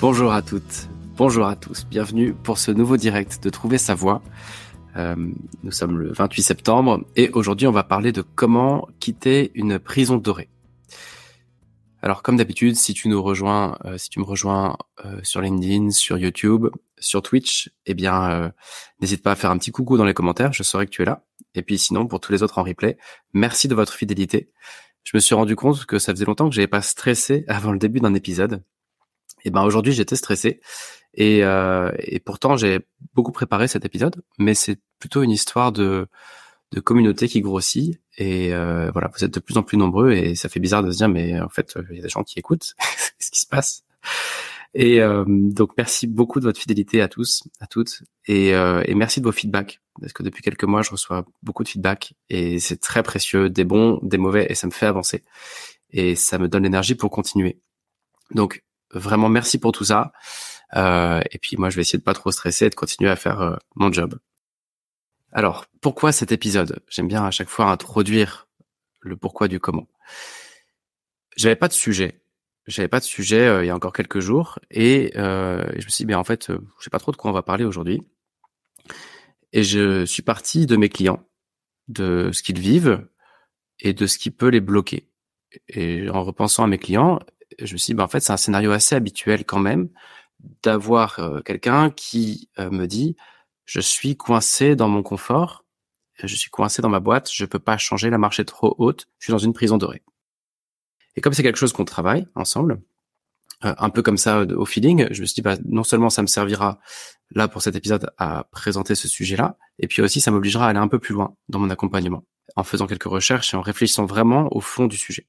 Bonjour à toutes, bonjour à tous, bienvenue pour ce nouveau direct de Trouver sa voie. Euh, nous sommes le 28 septembre et aujourd'hui on va parler de comment quitter une prison dorée. Alors comme d'habitude, si tu nous rejoins, euh, si tu me rejoins euh, sur LinkedIn, sur YouTube, sur Twitch, eh bien n'hésite pas à faire un petit coucou dans les commentaires, je saurai que tu es là. Et puis sinon pour tous les autres en replay, merci de votre fidélité. Je me suis rendu compte que ça faisait longtemps que j'avais pas stressé avant le début d'un épisode et ben aujourd'hui j'étais stressé. Et, euh, et pourtant j'ai beaucoup préparé cet épisode, mais c'est plutôt une histoire de de communauté qui grossit. Et euh, voilà vous êtes de plus en plus nombreux et ça fait bizarre de se dire mais en fait il y a des gens qui écoutent. Qu'est-ce qui se passe? Et euh, donc merci beaucoup de votre fidélité à tous à toutes. Et, euh, et merci de vos feedbacks parce que depuis quelques mois je reçois beaucoup de feedbacks et c'est très précieux des bons des mauvais et ça me fait avancer. Et ça me donne l'énergie pour continuer. Donc Vraiment, merci pour tout ça. Euh, et puis moi, je vais essayer de pas trop stresser et de continuer à faire euh, mon job. Alors, pourquoi cet épisode? J'aime bien à chaque fois introduire le pourquoi du comment. J'avais pas de sujet. J'avais pas de sujet euh, il y a encore quelques jours et je me suis dit, en fait, je sais pas trop de quoi on va parler aujourd'hui. Et je suis parti de mes clients, de ce qu'ils vivent et de ce qui peut les bloquer. Et en repensant à mes clients, je me suis dit, bah, en fait, c'est un scénario assez habituel quand même d'avoir euh, quelqu'un qui euh, me dit, je suis coincé dans mon confort, je suis coincé dans ma boîte, je peux pas changer, la marche est trop haute, je suis dans une prison dorée. Et comme c'est quelque chose qu'on travaille ensemble, euh, un peu comme ça au feeling, je me suis dit, bah, non seulement ça me servira là pour cet épisode à présenter ce sujet-là, et puis aussi ça m'obligera à aller un peu plus loin dans mon accompagnement, en faisant quelques recherches et en réfléchissant vraiment au fond du sujet.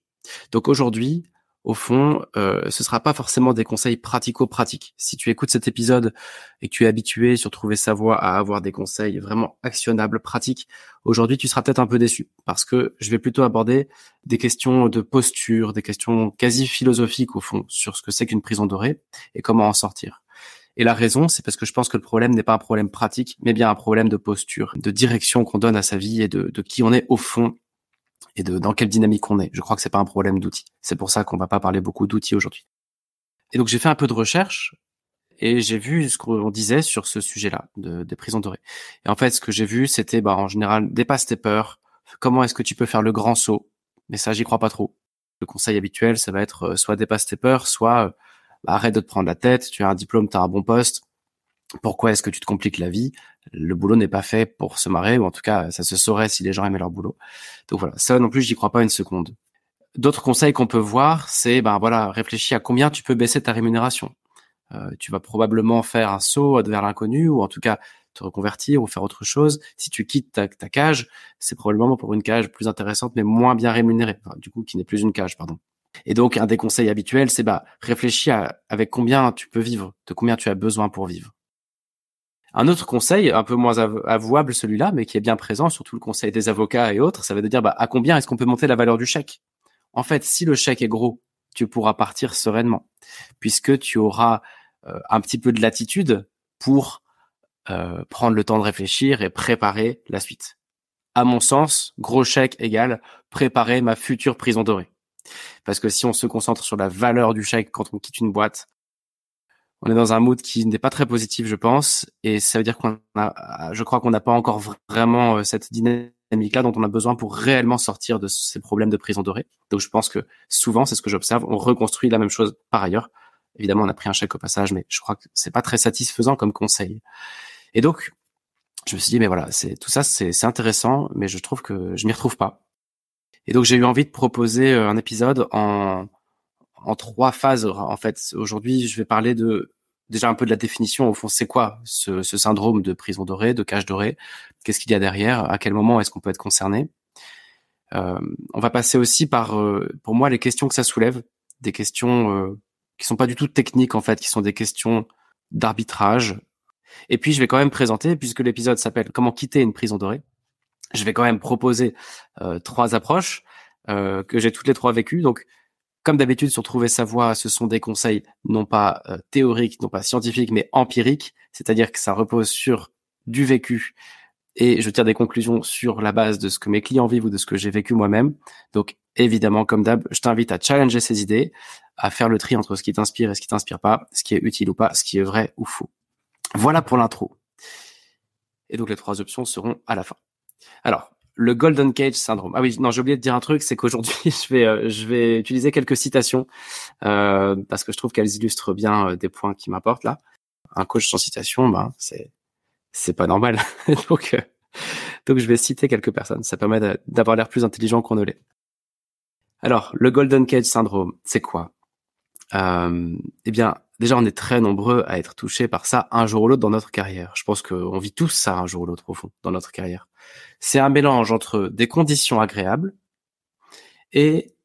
Donc aujourd'hui, au fond, euh, ce sera pas forcément des conseils pratico-pratiques. Si tu écoutes cet épisode et que tu es habitué sur trouver sa voie à avoir des conseils vraiment actionnables, pratiques, aujourd'hui tu seras peut-être un peu déçu parce que je vais plutôt aborder des questions de posture, des questions quasi philosophiques au fond sur ce que c'est qu'une prison dorée et comment en sortir. Et la raison, c'est parce que je pense que le problème n'est pas un problème pratique, mais bien un problème de posture, de direction qu'on donne à sa vie et de, de qui on est au fond et de dans quelle dynamique on est. Je crois que c'est pas un problème d'outils. C'est pour ça qu'on va pas parler beaucoup d'outils aujourd'hui. Et donc j'ai fait un peu de recherche et j'ai vu ce qu'on disait sur ce sujet-là de, des prisons dorées. Et en fait, ce que j'ai vu, c'était bah, en général dépasse tes peurs. Comment est-ce que tu peux faire le grand saut? Mais ça, j'y crois pas trop. Le conseil habituel, ça va être euh, soit dépasse tes peurs, soit euh, bah, arrête de te prendre la tête. Tu as un diplôme, tu as un bon poste. Pourquoi est-ce que tu te compliques la vie? Le boulot n'est pas fait pour se marrer, ou en tout cas, ça se saurait si les gens aimaient leur boulot. Donc voilà, ça non plus, j'y crois pas une seconde. D'autres conseils qu'on peut voir, c'est ben voilà, réfléchis à combien tu peux baisser ta rémunération. Euh, tu vas probablement faire un saut vers l'inconnu, ou en tout cas te reconvertir ou faire autre chose. Si tu quittes ta, cage, c'est probablement pour une cage plus intéressante, mais moins bien rémunérée. du coup, qui n'est plus une cage, pardon. Et donc, un des conseils habituels, c'est bah réfléchis à avec combien tu peux vivre, de combien tu as besoin pour vivre. Un autre conseil, un peu moins avouable celui-là, mais qui est bien présent, surtout le conseil des avocats et autres, ça va de dire bah, à combien est-ce qu'on peut monter la valeur du chèque? En fait, si le chèque est gros, tu pourras partir sereinement, puisque tu auras euh, un petit peu de latitude pour euh, prendre le temps de réfléchir et préparer la suite. À mon sens, gros chèque égale préparer ma future prison dorée. Parce que si on se concentre sur la valeur du chèque quand on quitte une boîte, on est dans un mood qui n'est pas très positif, je pense, et ça veut dire qu'on a, je crois qu'on n'a pas encore vraiment euh, cette dynamique-là dont on a besoin pour réellement sortir de ces problèmes de prison dorée. Donc, je pense que souvent, c'est ce que j'observe, on reconstruit la même chose par ailleurs. Évidemment, on a pris un chèque au passage, mais je crois que c'est pas très satisfaisant comme conseil. Et donc, je me suis dit, mais voilà, c'est tout ça, c'est intéressant, mais je trouve que je m'y retrouve pas. Et donc, j'ai eu envie de proposer euh, un épisode en en trois phases. En fait, aujourd'hui, je vais parler de déjà un peu de la définition. Au fond, c'est quoi ce, ce, syndrome de prison dorée, de cage dorée? Qu'est-ce qu'il y a derrière? À quel moment est-ce qu'on peut être concerné? Euh, On va passer aussi par, euh, pour moi, les questions que ça soulève, des questions euh, qui sont pas du tout techniques en fait, qui sont des questions d'arbitrage. Et puis je vais quand même présenter, puisque l'épisode s'appelle Comment quitter une prison dorée, je vais quand même proposer euh, trois approches euh, que j'ai toutes les trois vécues. Donc comme d'habitude sur Trouver sa voie, ce sont des conseils non pas euh, théoriques, non pas scientifiques, mais empiriques, c'est-à-dire que ça repose sur du vécu et je tire des conclusions sur la base de ce que mes clients vivent ou de ce que j'ai vécu moi-même. Donc évidemment, comme d'hab, je t'invite à challenger ces idées, à faire le tri entre ce qui t'inspire et ce qui t'inspire pas, ce qui est utile ou pas, ce qui est vrai ou faux. Voilà pour l'intro. Et donc les trois options seront à la fin. Alors, le Golden Cage syndrome. Ah oui, non, j'ai oublié de dire un truc, c'est qu'aujourd'hui, je vais, euh, je vais utiliser quelques citations euh, parce que je trouve qu'elles illustrent bien euh, des points qui m'apportent là. Un coach sans citation, ben c'est c'est pas normal. donc donc je vais citer quelques personnes. Ça permet d'avoir l'air plus intelligent qu'on ne l'est. Alors, le Golden Cage syndrome, c'est quoi? Eh bien, déjà, on est très nombreux à être touchés par ça un jour ou l'autre dans notre carrière. Je pense qu'on vit tous ça un jour ou l'autre au fond dans notre carrière. C'est un mélange entre des conditions agréables et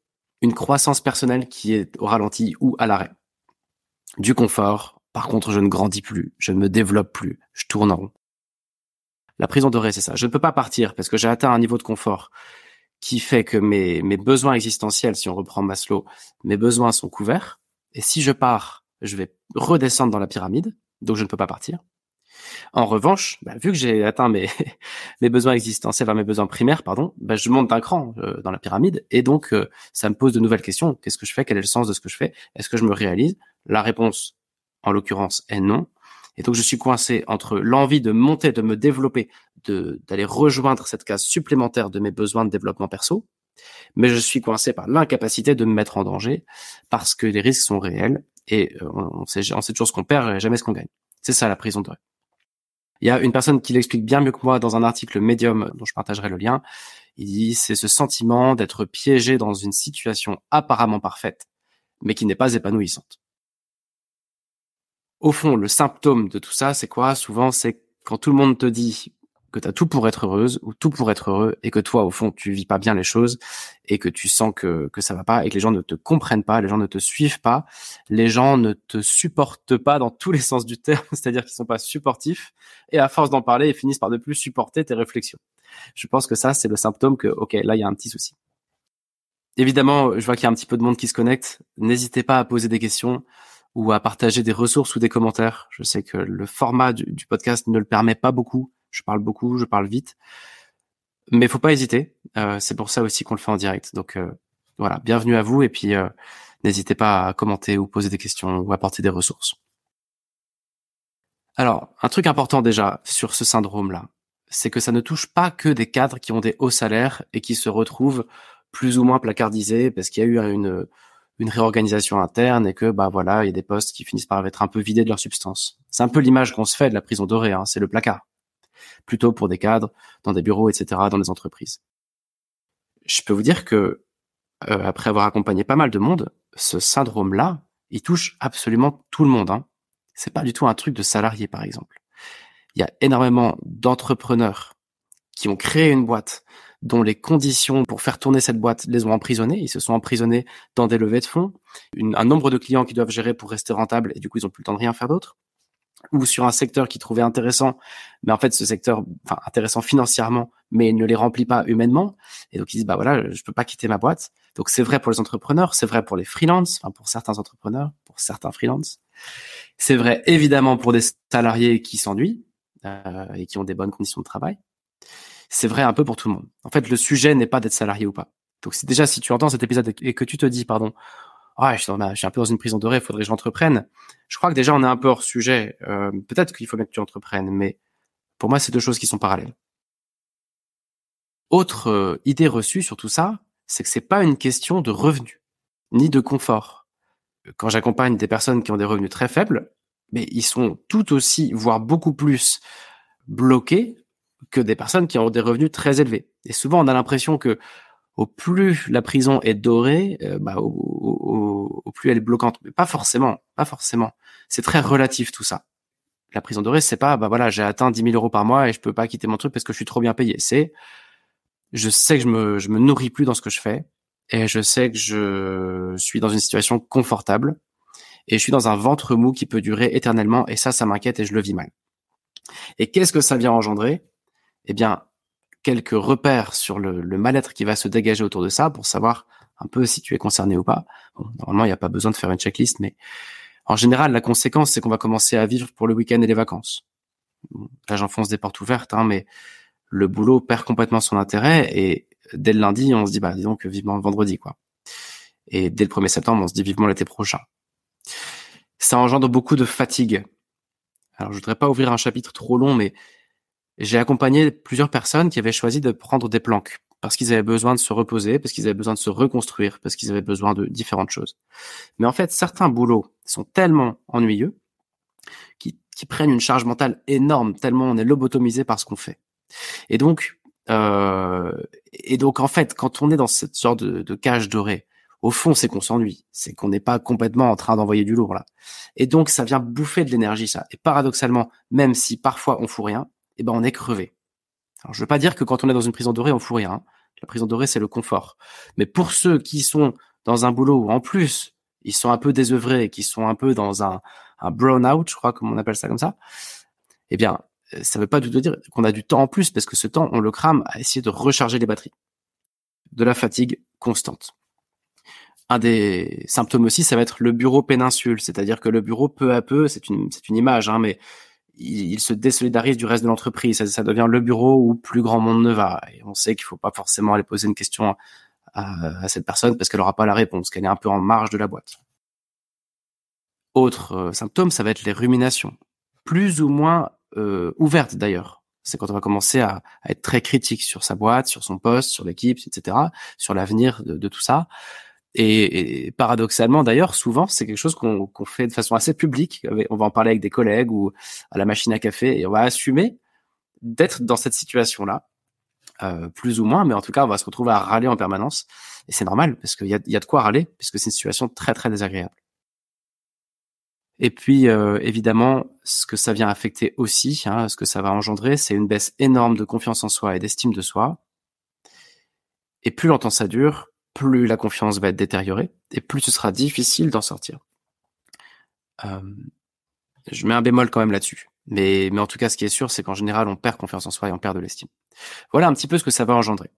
une croissance personnelle qui est au ralenti ou à l'arrêt. Du confort, par contre, je ne grandis plus, je ne me développe plus, je tourne en rond. La prison dorée, c'est ça. Je ne peux pas partir parce que j'ai atteint un niveau de confort qui fait que mes, mes besoins existentiels, si on reprend Maslow, mes besoins sont couverts. Et si je pars, je vais redescendre dans la pyramide, donc je ne peux pas partir. En revanche, bah, vu que j'ai atteint mes, mes besoins existentiels, mes besoins primaires, pardon, bah, je monte d'un cran euh, dans la pyramide et donc euh, ça me pose de nouvelles questions. Qu'est-ce que je fais? Quel est le sens de ce que je fais? Est-ce que je me réalise? La réponse, en l'occurrence, est non. Et donc je suis coincé entre l'envie de monter, de me développer, d'aller rejoindre cette case supplémentaire de mes besoins de développement perso, mais je suis coincé par l'incapacité de me mettre en danger parce que les risques sont réels et euh, on sait, toujours ce qu'on perd et jamais ce qu'on gagne. C'est ça la prison de Il y a une personne qui l'explique bien mieux que moi dans un article Medium dont je partagerai le lien. Il dit c'est ce sentiment d'être piégé dans une situation apparemment parfaite, mais qui n'est pas épanouissante au fond, le symptôme de tout ça, c'est quoi? Souvent, c'est quand tout le monde te dit que tu as tout pour être heureuse ou tout pour être heureux et que toi, au fond, tu vis pas bien les choses et que tu sens que, que ça va pas et que les gens ne te comprennent pas, les gens ne te suivent pas, les gens ne te supportent pas dans tous les sens du terme, c'est-à-dire qu'ils sont pas supportifs et à force d'en parler, ils finissent par ne plus supporter tes réflexions. Je pense que ça, c'est le symptôme que, ok, là, il y a un petit souci. Évidemment, je vois qu'il y a un petit peu de monde qui se connecte. N'hésitez pas à poser des questions ou à partager des ressources ou des commentaires. Je sais que le format du, podcast ne le permet pas beaucoup. Je parle beaucoup, je parle vite. Mais faut pas hésiter. Euh, c'est pour ça aussi qu'on le fait en direct. Donc euh, voilà, bienvenue à vous et puis euh, n'hésitez pas à commenter ou poser des questions ou apporter des ressources. Alors, un truc important déjà sur ce syndrome-là, c'est que ça ne touche pas que des cadres qui ont des hauts salaires et qui se retrouvent plus ou moins placardisés parce qu'il y a eu une, réorganisation interne et que bah voilà, il y a des postes qui finissent par être un peu vidés de leur substance. C'est un peu l'image qu'on se fait de la prison dorée, hein, c'est le placard. Plutôt pour des cadres, dans des bureaux, etc., dans des entreprises. Je peux vous dire que euh, après avoir accompagné pas mal de monde, ce syndrome-là, il touche absolument tout le monde. Hein. C'est pas du tout un truc de salarié, par exemple. Il y a énormément d'entrepreneurs qui ont créé une boîte, dont les conditions pour faire tourner cette boîte les ont emprisonnés. Ils se sont emprisonnés dans des levées de fonds, un nombre de clients qui doivent gérer pour rester rentables et du coup ils ont plus le temps de rien faire d'autre. Ou sur un secteur qu'ils trouvaient intéressant, mais en fait ce secteur, enfin intéressant financièrement, mais ne les remplit pas humainement. Et donc ils disent bah voilà, je peux pas quitter ma boîte. Donc c'est vrai pour les entrepreneurs, c'est vrai pour les freelances, enfin pour certains entrepreneurs, pour certains freelances. C'est vrai évidemment pour des salariés qui s'ennuient euh, et qui ont des bonnes conditions de travail c'est vrai un peu pour tout le monde. En fait, le sujet n'est pas d'être salarié ou pas. Donc déjà, si tu entends cet épisode et que tu te dis, pardon, ah, je, suis un peu dans une prison dorée, il faudrait que j'entreprenne. Je crois que déjà, on est un peu hors sujet. Euh, peut-être qu'il faut bien que tu entreprennes, mais pour moi, c'est deux choses qui sont parallèles. Autre euh, idée reçue sur tout ça, c'est que c'est pas une question de revenus, ni de confort. Quand j'accompagne des personnes qui ont des revenus très faibles, mais ils sont tout aussi, voire beaucoup plus bloqués que des personnes qui ont des revenus très élevés. Et souvent, on a l'impression que au plus la prison est dorée, euh, bah, au, plus elle est bloquante. Mais pas forcément, pas forcément. C'est très relatif tout ça. La prison dorée, c'est pas, bah voilà, j'ai atteint 10 000 euros par mois et je peux pas quitter mon truc parce que je suis trop bien payé. C'est, je sais que je me, je me nourris plus dans ce que je fais et je sais que je suis dans une situation confortable et je suis dans un ventre mou qui peut durer éternellement et ça, ça m'inquiète et je le vis mal. Et qu'est-ce que ça vient engendrer? Eh bien, quelques repères sur le, mal-être qui va se dégager autour de ça pour savoir un peu si tu es concerné ou pas. normalement, il n'y a pas besoin de faire une checklist, mais en général, la conséquence, c'est qu'on va commencer à vivre pour le week-end et les vacances. Là, j'enfonce des portes ouvertes, hein, mais le boulot perd complètement son intérêt et dès le lundi, on se dit, bah, disons que vivement le vendredi, quoi. Et dès le 1er septembre, on se dit vivement l'été prochain. Ça engendre beaucoup de fatigue. Alors, je voudrais pas ouvrir un chapitre trop long, mais j'ai accompagné plusieurs personnes qui avaient choisi de prendre des planques parce qu'ils avaient besoin de se reposer, parce qu'ils avaient besoin de se reconstruire, parce qu'ils avaient besoin de différentes choses. Mais en fait, certains boulots sont tellement ennuyeux qui, prennent une charge mentale énorme, tellement on est lobotomisé par ce qu'on fait. Et donc, euh, et donc en fait, quand on est dans cette sorte de, de cage dorée, au fond, c'est qu'on s'ennuie, c'est qu'on n'est pas complètement en train d'envoyer du lourd là. Et donc, ça vient bouffer de l'énergie, ça. Et paradoxalement, même si parfois on fout rien, eh ben on est crevé. Alors, je veux pas dire que quand on est dans une prison dorée, on fout rien. Hein. La prison dorée, c'est le confort. Mais pour ceux qui sont dans un boulot où en plus ils sont un peu désœuvrés, qui sont un peu dans un, un je crois comme on appelle ça comme ça, eh bien, ça veut pas du tout dire qu'on a du temps en plus parce que ce temps, on le crame à essayer de recharger les batteries. De la fatigue constante. Un des symptômes aussi, ça va être le bureau péninsule, c'est-à-dire que le bureau, peu à peu, c'est une, c'est une image, hein, mais il, se désolidarise du reste de l'entreprise. Ça, devient le bureau où plus grand monde ne va. Et on sait qu'il faut pas forcément aller poser une question à, cette personne parce qu'elle aura pas la réponse, qu'elle est un peu en marge de la boîte. Autre euh, symptôme, ça va être les ruminations, plus ou moins euh, ouvertes d'ailleurs. C'est quand on va commencer à, être très critique sur sa boîte, sur son poste, sur l'équipe, etc., sur l'avenir de, tout ça. Et, paradoxalement, d'ailleurs, souvent, c'est quelque chose qu'on fait de façon assez publique. On va en parler avec des collègues ou à la machine à café, et on va assumer d'être dans cette situation-là, euh, plus ou moins, mais en tout cas, on va se retrouver à râler en permanence. Et c'est normal, parce qu'il y a, de quoi râler, puisque c'est une situation très, très désagréable. Et puis, euh, évidemment, ce que ça vient affecter aussi, hein, ce que ça va engendrer, c'est une baisse énorme de confiance en soi et d'estime de soi. Et plus longtemps ça dure, plus la confiance va être détériorée et plus ce sera difficile d'en sortir. Euh, je mets un bémol quand même là-dessus. Mais, en tout cas, ce qui est sûr, c'est qu'en général, on perd confiance en soi et on perd de l'estime. Voilà un petit peu ce que ça va engendrer.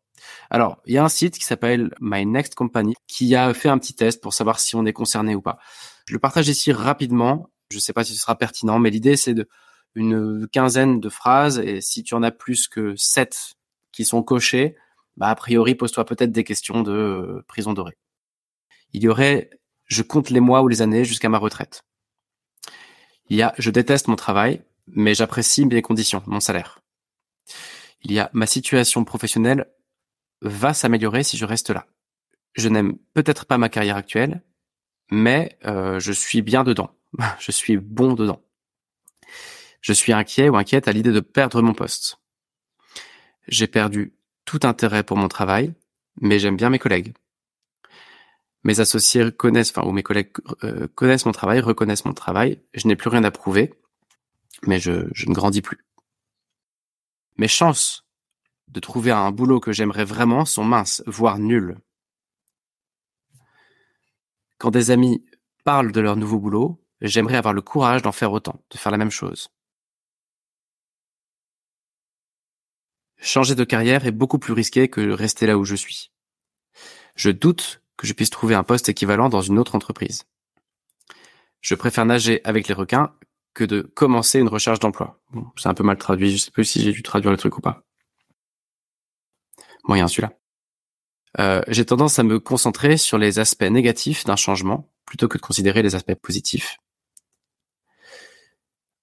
Alors, il y a un site qui s'appelle My Next Company qui a fait un petit test pour savoir si on est concerné ou pas. Je le partage ici rapidement. Je ne sais pas si ce sera pertinent, mais l'idée, c'est de une quinzaine de phrases et si tu en as plus que sept qui sont cochées, bah, a priori, pose-toi peut-être des questions de euh, prison dorée. Il y aurait, je compte les mois ou les années jusqu'à ma retraite. Il y a, je déteste mon travail, mais j'apprécie mes conditions, mon salaire. Il y a, ma situation professionnelle va s'améliorer si je reste là. Je n'aime peut-être pas ma carrière actuelle, mais euh, je suis bien dedans. je suis bon dedans. Je suis inquiet ou inquiète à l'idée de perdre mon poste. J'ai perdu tout intérêt pour mon travail, mais j'aime bien mes collègues. Mes associés connaissent, enfin, ou mes collègues euh, connaissent mon travail, reconnaissent mon travail. Je n'ai plus rien à prouver, mais je, je ne grandis plus. Mes chances de trouver un boulot que j'aimerais vraiment sont minces, voire nulles. Quand des amis parlent de leur nouveau boulot, j'aimerais avoir le courage d'en faire autant, de faire la même chose. Changer de carrière est beaucoup plus risqué que rester là où je suis. Je doute que je puisse trouver un poste équivalent dans une autre entreprise. Je préfère nager avec les requins que de commencer une recherche d'emploi. c'est un peu mal traduit, je sais plus si j'ai dû traduire le truc ou pas. Moyen celui-là. Euh, j'ai tendance à me concentrer sur les aspects négatifs d'un changement plutôt que de considérer les aspects positifs.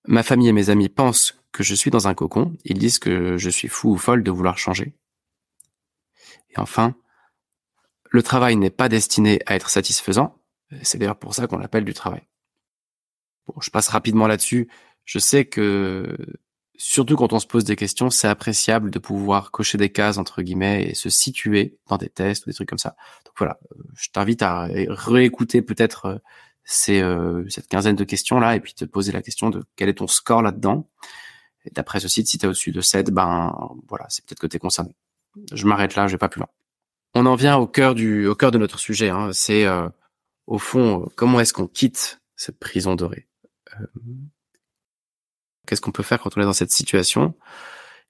Ma famille et mes amis pensent je suis dans un cocon, ils disent que je suis fou ou folle de vouloir changer. Et enfin, le travail n'est pas destiné à être satisfaisant, c'est d'ailleurs pour ça qu'on l'appelle du travail. Bon, je passe rapidement là-dessus. Je sais que, surtout quand on se pose des questions, c'est appréciable de pouvoir cocher des cases, entre guillemets, et se situer dans des tests ou des trucs comme ça. Donc voilà, je t'invite à réécouter peut-être euh, euh, cette quinzaine de questions-là, et puis te poser la question de quel est ton score là-dedans. Et d'après ce site, si tu es au-dessus de 7, ben voilà, c'est peut-être que tu es concerné. Je m'arrête là, je vais pas plus loin. On en vient au cœur du au cœur de notre sujet. Hein. C'est euh, au fond comment est-ce qu'on quitte cette prison dorée? Euh, qu'est-ce qu'on peut faire quand on est dans cette situation?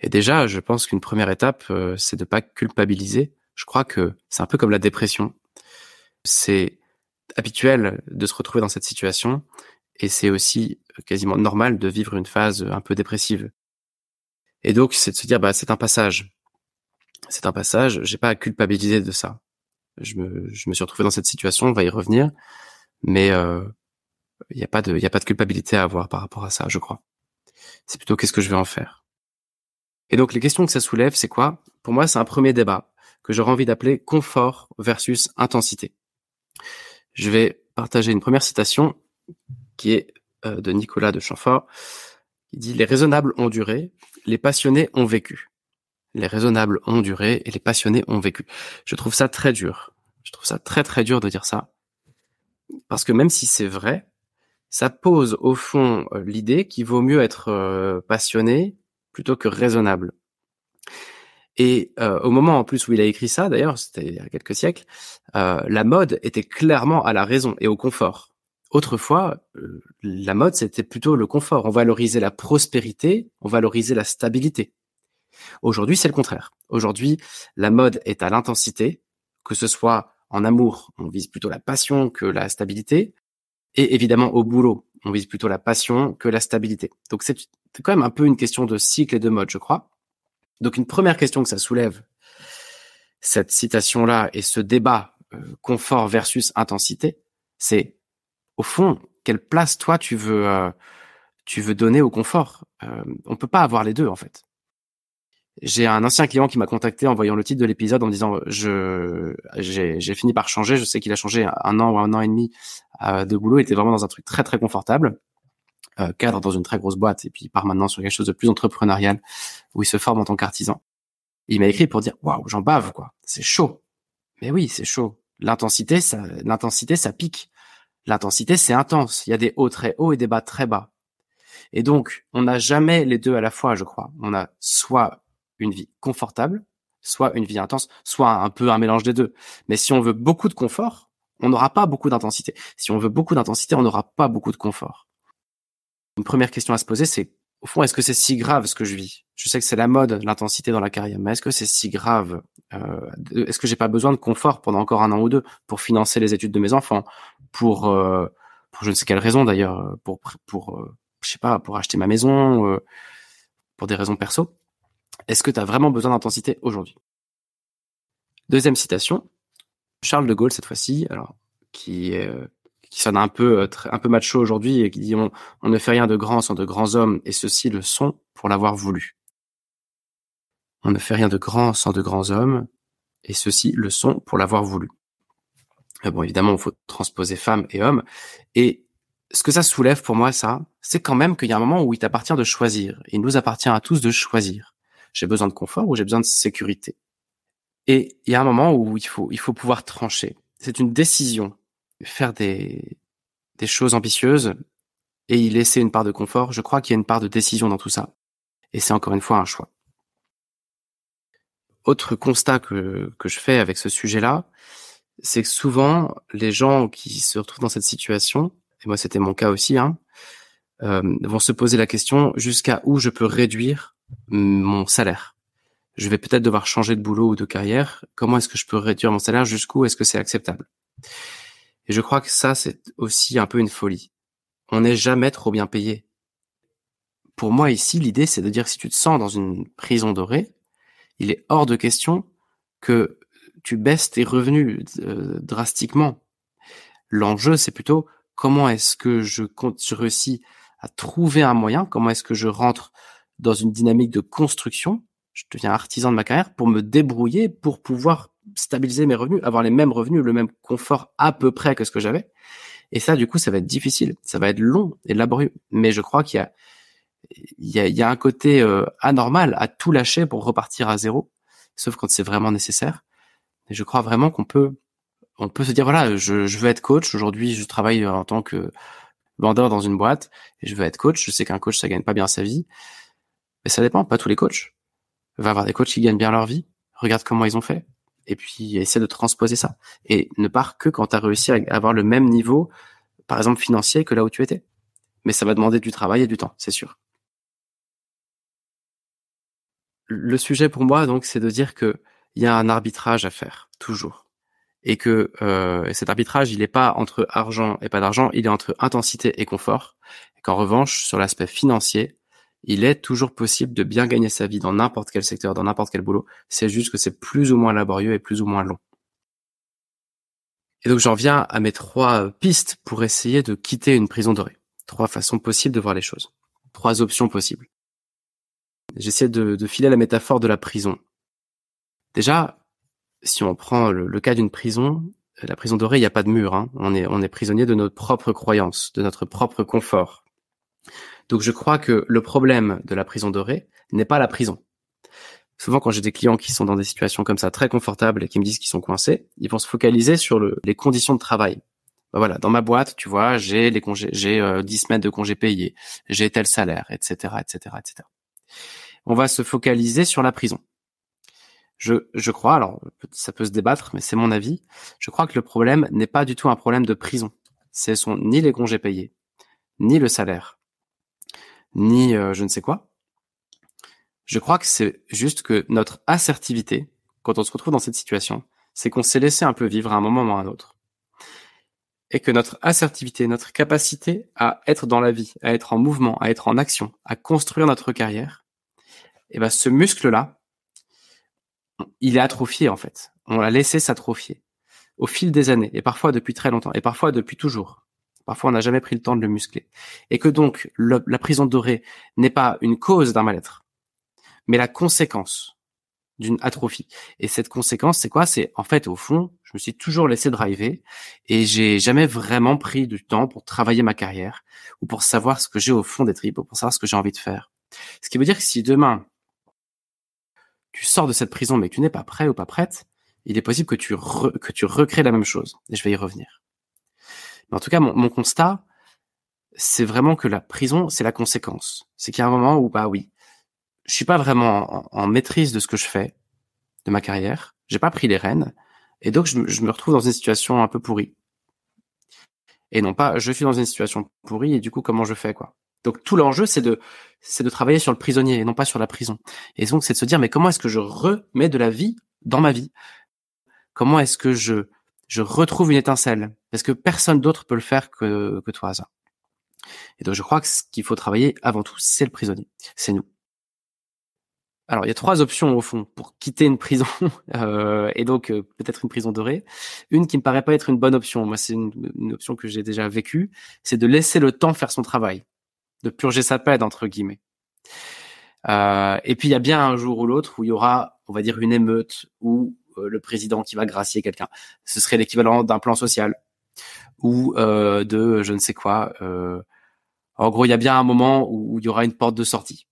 Et déjà, je pense qu'une première étape, euh, c'est de pas culpabiliser. Je crois que c'est un peu comme la dépression. C'est habituel de se retrouver dans cette situation et c'est aussi quasiment normal de vivre une phase un peu dépressive. Et donc, c'est de se dire, bah, c'est un passage. C'est un passage. J'ai pas à culpabiliser de ça. Je me, je me suis retrouvé dans cette situation. On va y revenir, mais euh, il n'y a pas de, y a pas de culpabilité à avoir par rapport à ça, je crois. C'est plutôt qu'est-ce que je vais en faire. Et donc, les questions que ça soulève, c'est quoi? Pour moi, c'est un premier débat que j'aurais envie d'appeler confort versus intensité. Je vais partager une première citation qui est euh, de Nicolas de Chamfort, qui dit Les raisonnables ont duré, les passionnés ont vécu. Les raisonnables ont duré et les passionnés ont vécu. Je trouve ça très dur. Je trouve ça très très dur de dire ça. Parce que même si c'est vrai, ça pose au fond euh, l'idée qu'il vaut mieux être euh, passionné plutôt que raisonnable. Et au moment en plus où il a écrit ça, d'ailleurs, c'était il y a quelques siècles, la mode était clairement à la raison et au confort. Autrefois, euh, la mode, c'était plutôt le confort. On valorisait la prospérité, on valorisait la stabilité. Aujourd'hui, c'est le contraire. Aujourd'hui, la mode est à l'intensité, que ce soit en amour, on vise plutôt la passion que la stabilité, et évidemment au boulot, on vise plutôt la passion que la stabilité. Donc c'est quand même un peu une question de cycle et de mode, je crois. Donc une première question que ça soulève, cette citation-là et ce débat euh, confort versus intensité, c'est au fond, quelle place toi tu veux euh, tu veux donner au confort? Euh, On peut pas avoir les deux en fait. J'ai un ancien client qui m'a contacté en voyant le titre de l'épisode en me disant je j'ai fini par changer. Je sais qu'il a changé un an ou un an et demi euh, de boulot. Il était vraiment dans un truc très très confortable, euh, cadre dans une très grosse boîte et puis il part maintenant sur quelque chose de plus entrepreneurial où il se forme en tant qu'artisan. Il m'a écrit pour dire waouh j'en bave quoi. C'est chaud. Mais oui c'est chaud. L'intensité ça l'intensité ça pique l'intensité, c'est intense. Il y a des hauts très hauts et des bas très bas. Et donc, on n'a jamais les deux à la fois, je crois. On a soit une vie confortable, soit une vie intense, soit un peu un mélange des deux. Mais si on veut beaucoup de confort, on n'aura pas beaucoup d'intensité. Si on veut beaucoup d'intensité, on n'aura pas beaucoup de confort. Une première question à se poser, c'est au fond, est-ce que c'est si grave ce que je vis? Je sais que c'est la mode, l'intensité dans la carrière, mais est-ce que c'est si grave euh, Est-ce que j'ai pas besoin de confort pendant encore un an ou deux pour financer les études de mes enfants, pour euh, pour je ne sais quelle raison d'ailleurs, pour pour euh, je sais pas, pour acheter ma maison, euh, pour des raisons perso? Est-ce que tu as vraiment besoin d'intensité aujourd'hui? Deuxième citation, Charles de Gaulle cette fois-ci, alors qui qui sonne un peu euh, un peu macho aujourd'hui et qui dit on, ne fait rien de grand sans de grands hommes et ceux-ci le sont pour l'avoir voulu. On ne fait rien de grand sans de grands hommes et ceux-ci le sont pour l'avoir voulu. bon, évidemment, il faut transposer femmes et hommes. Et ce que ça soulève pour moi, ça, c'est quand même qu'il y a un moment où il t'appartient de choisir. Il nous appartient à tous de choisir. J'ai besoin de confort ou j'ai besoin de sécurité. Et il y a un moment où il faut, il faut pouvoir trancher. C'est une décision faire des, des choses ambitieuses et y laisser une part de confort, je crois qu'il y a une part de décision dans tout ça. Et c'est encore une fois un choix. Autre constat que, que je fais avec ce sujet-là, c'est que souvent, les gens qui se retrouvent dans cette situation, et moi c'était mon cas aussi, hein, euh, vont se poser la question jusqu'à où je peux réduire mon salaire? Je vais peut-être devoir changer de boulot ou de carrière. Comment est-ce que je peux réduire mon salaire? Jusqu'où est-ce que c'est acceptable? Et je crois que ça, c'est aussi un peu une folie. On n'est jamais trop bien payé. Pour moi, ici, l'idée, c'est de dire si tu te sens dans une prison dorée, il est hors de question que tu baisses tes revenus euh, drastiquement. L'enjeu, c'est plutôt comment est-ce que je, compte, je réussis à trouver un moyen, comment est-ce que je rentre dans une dynamique de construction, je deviens artisan de ma carrière pour me débrouiller, pour pouvoir stabiliser mes revenus, avoir les mêmes revenus, le même confort à peu près que ce que j'avais. Et ça, du coup, ça va être difficile, ça va être long et laborieux. Mais je crois qu'il y a, il y a, il y a un côté euh, anormal à tout lâcher pour repartir à zéro, sauf quand c'est vraiment nécessaire. Et je crois vraiment qu'on peut, on peut se dire voilà, je, je veux être coach. Aujourd'hui, je travaille en tant que vendeur dans une boîte et je veux être coach. Je sais qu'un coach, ça gagne pas bien sa vie, mais ça dépend. Pas tous les coachs. Va avoir des coachs qui gagnent bien leur vie. Regarde comment ils ont fait et puis essaie de transposer ça. Et ne part que quand tu as réussi à avoir le même niveau par exemple financier, que là où tu étais. Mais ça va demander du travail et du temps, c'est sûr. Le sujet pour moi, donc, c'est de dire que il y a un arbitrage à faire, toujours. Et que euh, cet arbitrage, il n'est pas entre argent et pas d'argent, il est entre intensité et confort. Et qu'en revanche, sur l'aspect financier, il est toujours possible de bien gagner sa vie dans n'importe quel secteur, dans n'importe quel boulot. C'est juste que c'est plus ou moins laborieux et plus ou moins long. Et donc j'en viens à mes trois pistes pour essayer de quitter une prison dorée. Trois façons possibles de voir les choses. Trois options possibles. J'essaie de, filer la métaphore de la prison. Déjà, si on prend le, cas d'une prison, la prison dorée, il n'y a pas de mur. Hein. On, est, on est prisonnier de notre propre croyance, de notre propre confort. Donc je crois que le problème de la prison dorée n'est pas la prison. Souvent, quand j'ai des clients qui sont dans des situations comme ça très confortables et qui me disent qu'ils sont coincés, ils vont se focaliser sur les conditions de travail. Ben voilà, dans ma boîte, tu vois, j'ai les congés, j'ai euh, 10 semaines de congés payés, j'ai tel salaire, etc., etc., etc. On va se focaliser sur la prison. Je, je crois, alors ça peut se débattre, mais c'est mon avis. Je crois que le problème n'est pas du tout un problème de prison. Ce sont ni les congés payés, ni le salaire, ni euh, je ne sais quoi. Je crois que c'est juste que notre assertivité, quand on se retrouve dans cette situation, c'est qu'on s'est laissé un peu vivre à un moment ou à un autre. Et que notre assertivité, notre capacité à être dans la vie, à être en mouvement, à être en action, à construire notre carrière, et eh ben ce muscle-là, il est atrophié en fait. On l'a laissé s'atrophier au fil des années, et parfois depuis très longtemps, et parfois depuis toujours. Parfois, on n'a jamais pris le temps de le muscler. Et que donc, la prison dorée n'est pas une cause d'un mal-être, mais la conséquence d'une atrophie. Et cette conséquence, c'est quoi? C'est en fait, au fond, je me suis toujours laissé driver et j'ai jamais vraiment pris du temps pour travailler ma carrière ou pour savoir ce que j'ai au fond des tripes, ou pour savoir ce que j'ai envie de faire. Ce qui veut dire que si demain tu sors de cette prison mais tu n'es pas prêt ou pas prête, il est possible que tu que tu recrées la même chose. Et je vais y revenir. Mais en tout cas, mon, constat, c'est vraiment que la prison, c'est la conséquence. C'est qu'il y a un moment où, bah oui, je suis pas vraiment en, maîtrise de ce que je fais, de ma carrière. J'ai pas pris les rênes, et donc je, je, me retrouve dans une situation un peu pourrie. Et non pas, je suis dans une situation pourrie, et du coup, comment je fais, quoi? Donc tout l'enjeu, c'est de, c'est de travailler sur le prisonnier et non pas sur la prison. Et donc c'est de se dire, mais comment est-ce que je remets de la vie dans ma vie? Comment est-ce que je je retrouve une étincelle parce que personne d'autre peut le faire que, toi, ça. Et donc, je crois que ce qu'il faut travailler avant tout, c'est le prisonnier. C'est nous. Alors, il y a trois options au fond pour quitter une prison euh, et donc euh, peut-être une prison dorée. Une qui me paraît pas être une bonne option. Moi, c'est une, option que j'ai déjà vécue, c'est de laisser le temps faire son travail, de purger sa peine entre guillemets. Euh, et puis il y a bien un jour ou l'autre où il y aura, on va dire, une émeute ou le président qui va gracier quelqu'un. Ce serait l'équivalent d'un plan social ou euh, de je ne sais quoi. Euh, en gros, il y a bien un moment où, il y aura une porte de sortie.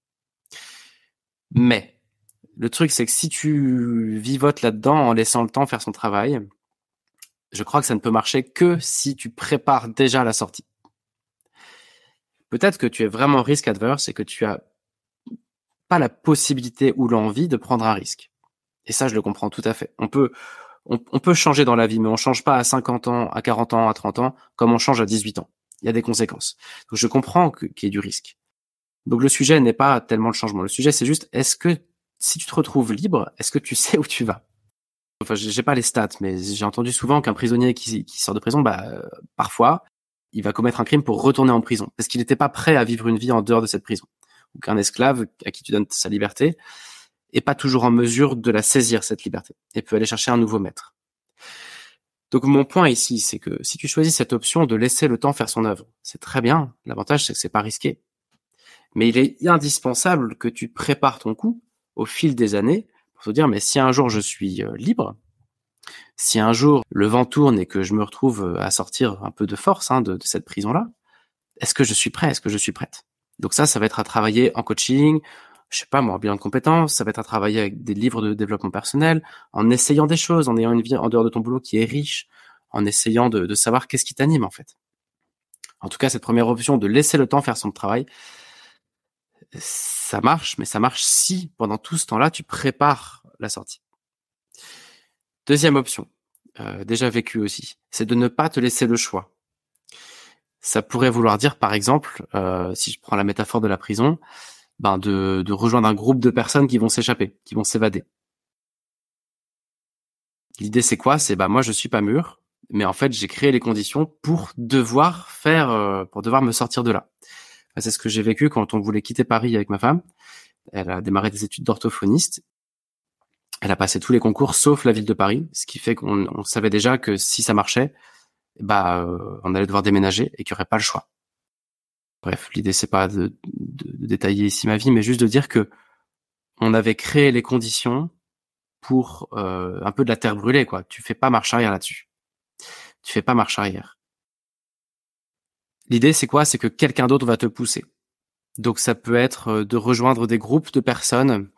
Mais le truc, c'est que si tu vivotes là-dedans en laissant le temps faire son travail, je crois que ça ne peut marcher que si tu prépares déjà la sortie. Peut-être que tu es vraiment risque adverse et que tu as pas la possibilité ou l'envie de prendre un risque. Et ça, je le comprends tout à fait. On peut, on, peut changer dans la vie, mais on change pas à 50 ans, à 40 ans, à 30 ans, comme on change à 18 ans. Il y a des conséquences. Donc je comprends qu'il y ait du risque. Donc le sujet n'est pas tellement le changement. Le sujet, c'est juste, est-ce que si tu te retrouves libre, est-ce que tu sais où tu vas? Enfin, j'ai pas les stats, mais j'ai entendu souvent qu'un prisonnier qui, sort de prison, bah, euh, parfois, il va commettre un crime pour retourner en prison, parce qu'il n'était pas prêt à vivre une vie en dehors de cette prison. Ou qu'un esclave à qui tu donnes sa liberté, est pas toujours en mesure de la saisir, cette liberté, et peut aller chercher un nouveau maître. Donc mon point ici, c'est que si tu choisis cette option de laisser le temps faire son œuvre, c'est très bien. L'avantage, c'est que c'est pas risqué. Mais il est indispensable que tu prépares ton coup au fil des années pour te dire, mais si un jour je suis euh, libre, si un jour le vent tourne et que je me retrouve euh, à sortir un peu de force hein, de, de cette prison-là, est-ce que je suis prêt? Est-ce que je suis prête? Donc ça, ça va être à travailler en coaching, je sais pas moi, bilan de compétences, ça va être à travailler avec des livres de développement personnel, en essayant des choses, en ayant une vie en dehors de ton boulot qui est riche, en essayant de, savoir qu'est-ce qui t'anime en fait. En tout cas, cette première option de laisser le temps faire son travail, ça marche, mais ça marche si pendant tout ce temps-là, tu prépares la sortie. Deuxième option, euh, déjà vécue aussi, c'est de ne pas te laisser le choix. Ça pourrait vouloir dire, par exemple, euh, si je prends la métaphore de la prison, ben de, de rejoindre un groupe de personnes qui vont s'échapper, qui vont s'évader. L'idée c'est quoi? C'est bah moi je suis pas mûr, mais en fait j'ai créé les conditions pour devoir faire, euh, pour devoir me sortir de là. c'est ce que j'ai vécu quand on voulait quitter Paris avec ma femme. Elle a démarré des études d'orthophoniste. Elle a passé tous les concours sauf la ville de Paris, ce qui fait qu'on savait déjà que si ça marchait, bah euh, on allait devoir déménager et qu'il n'y aurait pas le choix. Bref, l'idée c'est pas de, détailler ici ma vie, mais juste de dire que on avait créé les conditions pour euh, un peu de la terre brûlée, quoi. Tu fais pas marche arrière là-dessus. Tu fais pas marche arrière. L'idée c'est quoi? C'est que quelqu'un d'autre va te pousser. Donc ça peut être euh, de rejoindre des groupes de personnes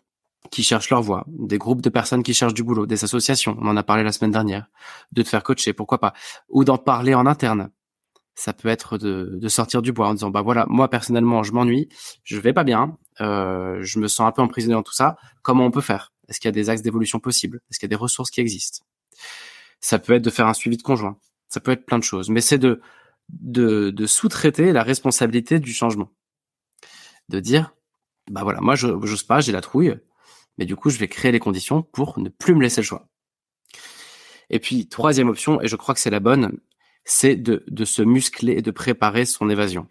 qui cherchent leur voie, des groupes de personnes qui cherchent du boulot, des associations, on en a parlé la semaine dernière, de te faire coacher, pourquoi pas, ou d'en parler en interne ça peut être de, de, sortir du bois en disant bah voilà moi personnellement je m'ennuie je vais pas bien euh, je me sens un peu emprisonné dans tout ça comment on peut faire? Est-ce qu'il y a des axes d'évolution possibles? Est-ce qu'il y a des ressources qui existent? Ça peut être de faire un suivi de conjoint. Ça peut être plein de choses mais c'est de de, de sous-traiter la responsabilité du changement. De dire bah voilà moi je j'ose pas j'ai la trouille mais du coup je vais créer les conditions pour ne plus me laisser le choix. Et puis troisième option et je crois que c'est la bonne c'est de, se muscler et de préparer son évasion.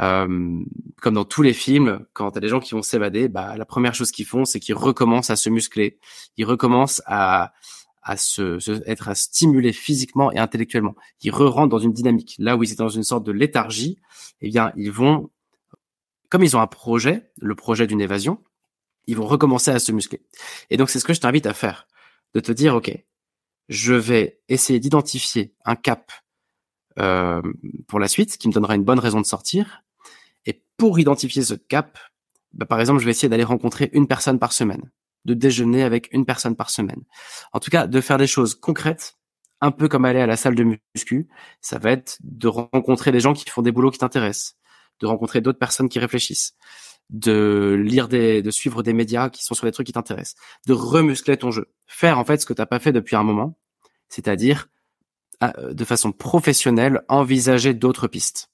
Euh, comme dans tous les films, quand t'as des gens qui vont s'évader, bah, la première chose qu'ils font, c'est qu'ils recommencent à se muscler. Ils recommencent à, se, être à physiquement et intellectuellement. Ils re-rentrent dans une dynamique. Là où ils étaient dans une sorte de léthargie, eh bien, ils vont, comme ils ont un projet, le projet d'une évasion, ils vont recommencer à se muscler. Et donc, c'est ce que je t'invite à faire. De te dire, OK, je vais essayer d'identifier un cap euh, pour la suite qui me donnera une bonne raison de sortir. Et pour identifier ce cap, bah, par exemple, je vais essayer d'aller rencontrer une personne par semaine, de déjeuner avec une personne par semaine. En tout cas, de faire des choses concrètes, un peu comme aller à la salle de muscu. Ça va être de rencontrer des gens qui font des boulots qui t'intéressent, de rencontrer d'autres personnes qui réfléchissent, de lire des, de suivre des médias qui sont sur des trucs qui t'intéressent, de remuscler ton jeu, faire en fait ce que t'as pas fait depuis un moment, c'est-à-dire euh, de façon professionnelle envisager d'autres pistes.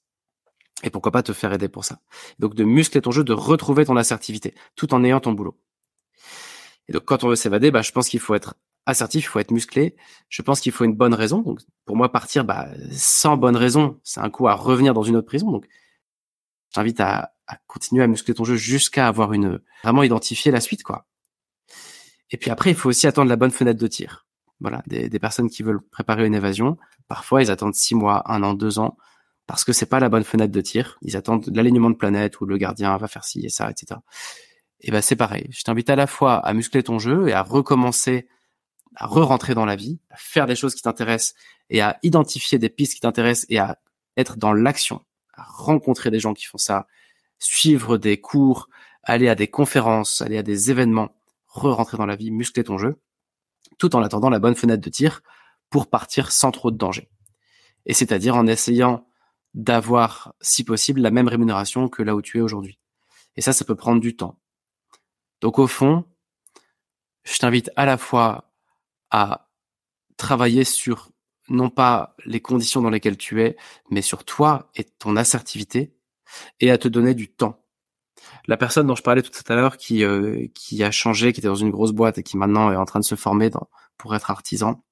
Et pourquoi pas te faire aider pour ça. Donc de muscler ton jeu, de retrouver ton assertivité, tout en ayant ton boulot. Et donc quand on veut s'évader, bah, je pense qu'il faut être assertif, il faut être musclé. Je pense qu'il faut une bonne raison. Donc pour moi, partir bah, sans bonne raison, c'est un coup à revenir dans une autre prison. Donc j'invite à, à continuer à muscler ton jeu jusqu'à avoir une vraiment identifier la suite quoi. Et puis après, il faut aussi attendre la bonne fenêtre de tir. Voilà, des, personnes qui veulent préparer une évasion, parfois ils attendent six mois, un an, deux ans, parce que c'est pas la bonne fenêtre de tir. Ils attendent l'alignement de planète où le gardien va faire ci et ça, etc. Et ben c'est pareil. Je t'invite à la fois à muscler ton jeu et à recommencer à re-rentrer dans la vie, à faire des choses qui t'intéressent et à identifier des pistes qui t'intéressent et à être dans l'action, à rencontrer des gens qui font ça, suivre des cours, aller à des conférences, aller à des événements, re-rentrer dans la vie, muscler ton jeu, tout en attendant la bonne fenêtre de tir pour partir sans trop de danger. Et c'est-à-dire en essayant d'avoir, si possible, la même rémunération que là où tu es aujourd'hui. Et ça, ça peut prendre du temps. Donc au fond, je t'invite à la fois à travailler sur non pas les conditions dans lesquelles tu es, mais sur toi et ton assertivité, et à te donner du temps. La personne dont je parlais tout à l'heure qui euh, qui a changé, qui était dans une grosse boîte et qui maintenant est en train de se former dans, pour être artisan.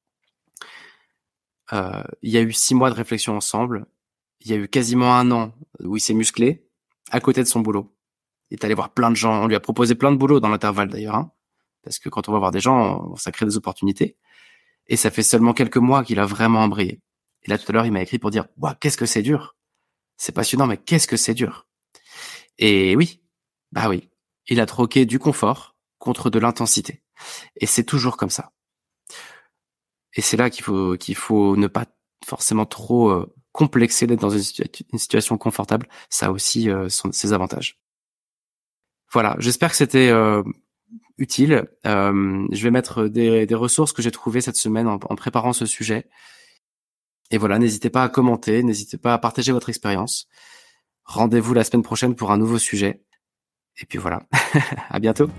Euh, il y a eu six mois de réflexion ensemble. Il y a eu quasiment un an où il s'est musclé à côté de son boulot. Il est allé voir plein de gens. On lui a proposé plein de boulot dans l'intervalle d'ailleurs, hein, parce que quand on va voir des gens, ça crée des opportunités. Et ça fait seulement quelques mois qu'il a vraiment embrayé. Et là tout à l'heure, il m'a écrit pour dire, qu'est-ce que c'est dur c'est passionnant, mais qu'est-ce que c'est dur. Et oui, bah oui, il a troqué du confort contre de l'intensité. Et c'est toujours comme ça. Et c'est là qu'il faut qu'il faut ne pas forcément trop euh, complexer d'être dans une, situation confortable. Ça a aussi euh, ses avantages. Voilà, j'espère que c'était euh, utile. je vais mettre des, ressources que j'ai trouvées cette semaine en préparant ce sujet. Et voilà, n'hésitez pas à commenter, n'hésitez pas à partager votre expérience. Rendez-vous la semaine prochaine pour un nouveau sujet. Et puis voilà, à bientôt.